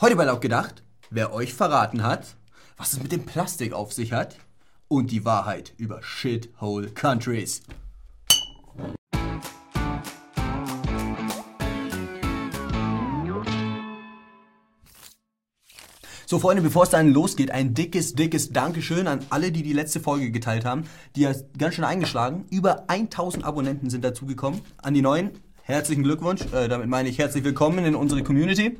Heute bei Laut gedacht, wer euch verraten hat, was es mit dem Plastik auf sich hat und die Wahrheit über Shithole Countries. So, Freunde, bevor es dann losgeht, ein dickes, dickes Dankeschön an alle, die die letzte Folge geteilt haben. Die hat ganz schön eingeschlagen. Über 1000 Abonnenten sind dazugekommen. An die neuen, herzlichen Glückwunsch. Äh, damit meine ich herzlich willkommen in unsere Community.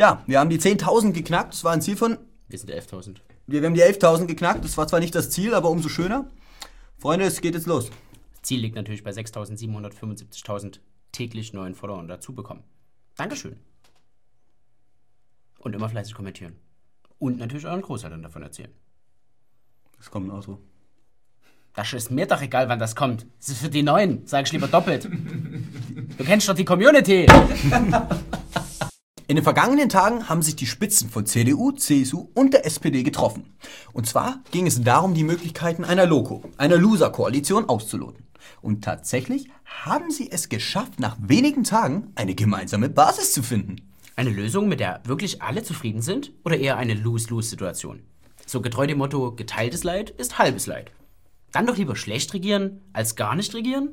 Ja, wir haben die 10.000 geknackt. Das war ein Ziel von. Wir sind 11.000. Wir haben die 11.000 geknackt. Das war zwar nicht das Ziel, aber umso schöner. Freunde, es geht jetzt los. Das Ziel liegt natürlich bei 6.775.000 täglich neuen Followern dazu bekommen. Dankeschön. Und immer fleißig kommentieren. Und natürlich euren Großeltern davon erzählen. Das kommt auch so. Das ist mir doch egal, wann das kommt. Das ist für die Neuen, sag ich lieber doppelt. Du kennst doch die Community. In den vergangenen Tagen haben sich die Spitzen von CDU, CSU und der SPD getroffen. Und zwar ging es darum, die Möglichkeiten einer Loco, einer Loser-Koalition auszuloten. Und tatsächlich haben sie es geschafft, nach wenigen Tagen eine gemeinsame Basis zu finden. Eine Lösung, mit der wirklich alle zufrieden sind? Oder eher eine Lose-Lose-Situation? So getreu dem Motto, geteiltes Leid ist halbes Leid. Dann doch lieber schlecht regieren, als gar nicht regieren?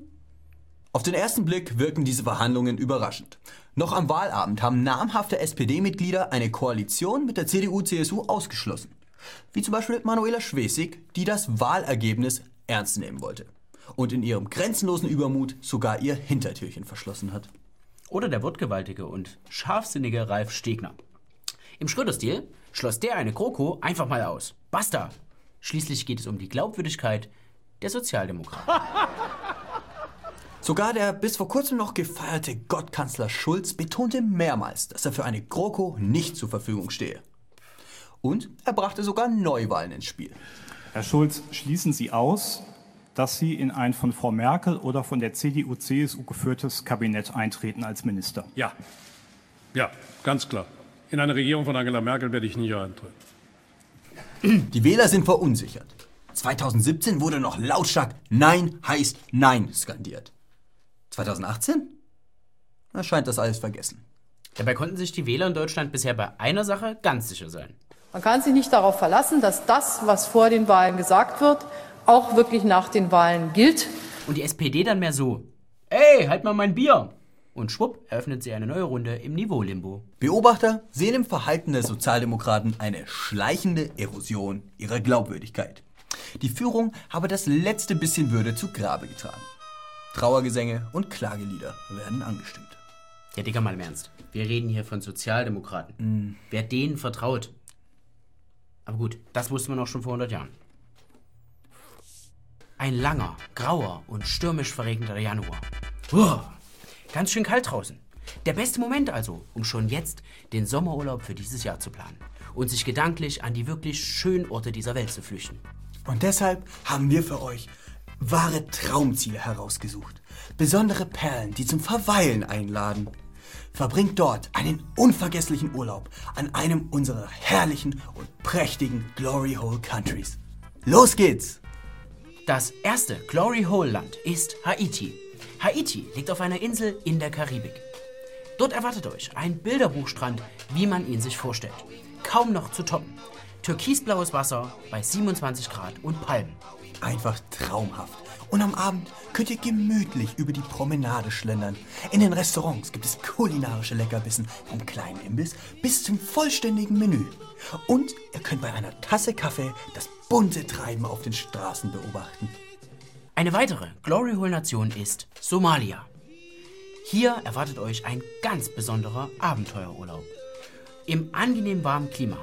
Auf den ersten Blick wirken diese Verhandlungen überraschend. Noch am Wahlabend haben namhafte SPD-Mitglieder eine Koalition mit der CDU-CSU ausgeschlossen. Wie zum Beispiel Manuela Schwesig, die das Wahlergebnis ernst nehmen wollte. Und in ihrem grenzenlosen Übermut sogar ihr Hintertürchen verschlossen hat. Oder der wortgewaltige und scharfsinnige Ralf Stegner. Im Schröder-Stil schloss der eine Kroko einfach mal aus. Basta! Schließlich geht es um die Glaubwürdigkeit der Sozialdemokraten. Sogar der bis vor kurzem noch gefeierte Gottkanzler Schulz betonte mehrmals, dass er für eine GroKo nicht zur Verfügung stehe. Und er brachte sogar Neuwahlen ins Spiel. Herr Schulz, schließen Sie aus, dass Sie in ein von Frau Merkel oder von der CDU-CSU geführtes Kabinett eintreten als Minister? Ja, ja, ganz klar. In eine Regierung von Angela Merkel werde ich nie eintreten. Die Wähler sind verunsichert. 2017 wurde noch lautstark Nein heißt Nein skandiert. 2018? Da scheint das alles vergessen. Dabei konnten sich die Wähler in Deutschland bisher bei einer Sache ganz sicher sein. Man kann sich nicht darauf verlassen, dass das, was vor den Wahlen gesagt wird, auch wirklich nach den Wahlen gilt. Und die SPD dann mehr so: Ey, halt mal mein Bier! Und schwupp eröffnet sie eine neue Runde im Niveau-Limbo. Beobachter sehen im Verhalten der Sozialdemokraten eine schleichende Erosion ihrer Glaubwürdigkeit. Die Führung habe das letzte bisschen Würde zu Grabe getragen. Trauergesänge und Klagelieder werden angestimmt. Ja, Digga, mal im Ernst. Wir reden hier von Sozialdemokraten. Wer denen vertraut. Aber gut, das wusste man auch schon vor 100 Jahren. Ein langer, grauer und stürmisch verregneter Januar. Uah, ganz schön kalt draußen. Der beste Moment also, um schon jetzt den Sommerurlaub für dieses Jahr zu planen und sich gedanklich an die wirklich schönen Orte dieser Welt zu flüchten. Und deshalb haben wir für euch wahre Traumziele herausgesucht. Besondere Perlen, die zum Verweilen einladen. Verbringt dort einen unvergesslichen Urlaub an einem unserer herrlichen und prächtigen Glory Hole Countries. Los geht's! Das erste Glory Hole Land ist Haiti. Haiti liegt auf einer Insel in der Karibik. Dort erwartet euch ein Bilderbuchstrand, wie man ihn sich vorstellt. Kaum noch zu toppen. Türkisblaues Wasser bei 27 Grad und Palmen. Einfach traumhaft. Und am Abend könnt ihr gemütlich über die Promenade schlendern. In den Restaurants gibt es kulinarische Leckerbissen vom kleinen Imbiss bis zum vollständigen Menü. Und ihr könnt bei einer Tasse Kaffee das bunte Treiben auf den Straßen beobachten. Eine weitere Glory Hole Nation ist Somalia. Hier erwartet euch ein ganz besonderer Abenteuerurlaub. Im angenehm warmen Klima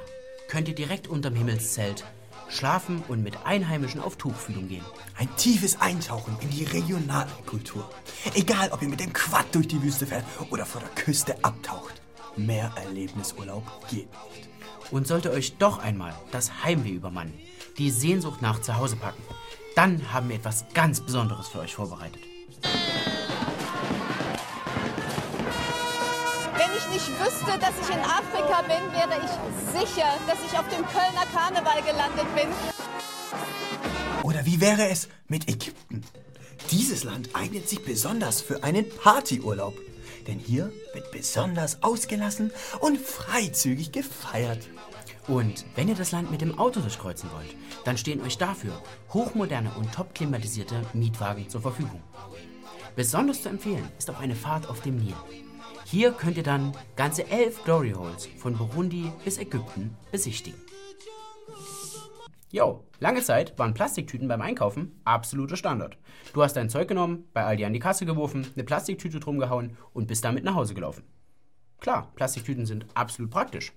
könnt ihr direkt unterm Himmelszelt schlafen und mit Einheimischen auf Tuchfühlung gehen. Ein tiefes Eintauchen in die regionale Kultur. Egal, ob ihr mit dem Quad durch die Wüste fährt oder vor der Küste abtaucht. Mehr Erlebnisurlaub geht nicht. Und sollte euch doch einmal das Heimweh übermannen, die Sehnsucht nach Zuhause packen, dann haben wir etwas ganz Besonderes für euch vorbereitet. Ich wüsste, dass ich in Afrika bin, wäre ich sicher, dass ich auf dem Kölner Karneval gelandet bin. Oder wie wäre es mit Ägypten? Dieses Land eignet sich besonders für einen Partyurlaub. Denn hier wird besonders ausgelassen und freizügig gefeiert. Und wenn ihr das Land mit dem Auto durchkreuzen wollt, dann stehen euch dafür hochmoderne und top klimatisierte Mietwagen zur Verfügung. Besonders zu empfehlen ist auch eine Fahrt auf dem Nil. Hier könnt ihr dann ganze elf Glory Holes von Burundi bis Ägypten besichtigen. Jo, lange Zeit waren Plastiktüten beim Einkaufen absoluter Standard. Du hast dein Zeug genommen, bei Aldi an die Kasse geworfen, eine Plastiktüte drum gehauen und bist damit nach Hause gelaufen. Klar, Plastiktüten sind absolut praktisch,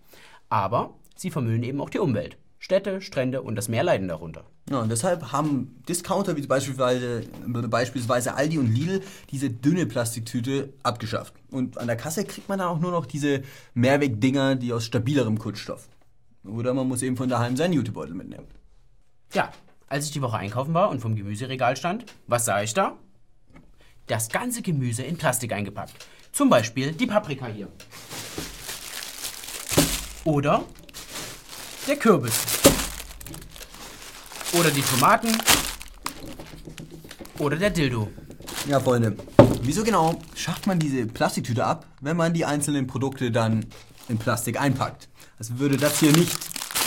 aber sie vermüllen eben auch die Umwelt. Städte, Strände und das Meer leiden darunter. Ja, und deshalb haben Discounter wie beispielsweise, beispielsweise Aldi und Lidl diese dünne Plastiktüte abgeschafft. Und an der Kasse kriegt man dann auch nur noch diese Mehrwegdinger, die aus stabilerem Kunststoff. Oder man muss eben von daheim seinen Jutebeutel mitnehmen. Ja, als ich die Woche einkaufen war und vom Gemüseregal stand, was sah ich da? Das ganze Gemüse in Plastik eingepackt. Zum Beispiel die Paprika hier. Oder der Kürbis. Oder die Tomaten. Oder der Dildo. Ja, Freunde, wieso genau schafft man diese Plastiktüte ab, wenn man die einzelnen Produkte dann in Plastik einpackt? Also würde das hier nicht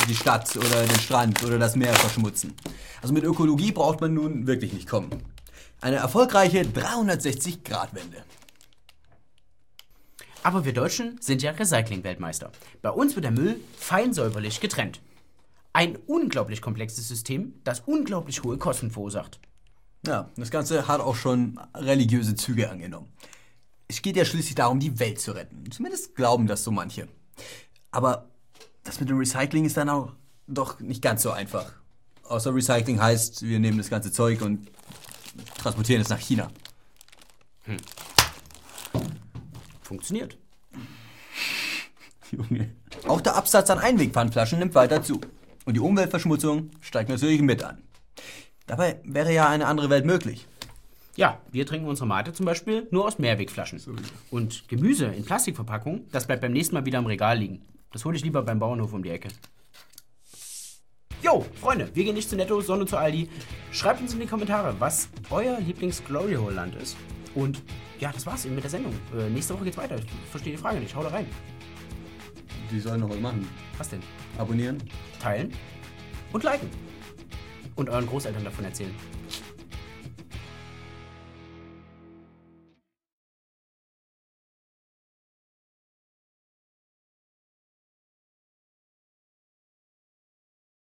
die Stadt oder den Strand oder das Meer verschmutzen. Also mit Ökologie braucht man nun wirklich nicht kommen. Eine erfolgreiche 360-Grad-Wende. Aber wir Deutschen sind ja Recycling-Weltmeister. Bei uns wird der Müll fein säuberlich getrennt. Ein unglaublich komplexes System, das unglaublich hohe Kosten verursacht. Ja, das Ganze hat auch schon religiöse Züge angenommen. Es geht ja schließlich darum, die Welt zu retten. Zumindest glauben das so manche. Aber das mit dem Recycling ist dann auch doch nicht ganz so einfach. Außer Recycling heißt, wir nehmen das ganze Zeug und transportieren es nach China. Funktioniert. Junge. Auch der Absatz an Einwegpfandflaschen nimmt weiter zu. Und die Umweltverschmutzung steigt natürlich mit an. Dabei wäre ja eine andere Welt möglich. Ja, wir trinken unsere Mate zum Beispiel nur aus Mehrwegflaschen. Und Gemüse in Plastikverpackung, das bleibt beim nächsten Mal wieder im Regal liegen. Das hole ich lieber beim Bauernhof um die Ecke. Jo, Freunde, wir gehen nicht zu Netto, sondern zu Aldi. Schreibt uns in die Kommentare, was euer Lieblings-Glory-Hole-Land ist. Und ja, das war's eben mit der Sendung. Äh, nächste Woche geht's weiter. Ich verstehe die Frage nicht. Hau da rein. Die sollen noch was machen. Was denn? Abonnieren. Teilen und liken. Und euren Großeltern davon erzählen.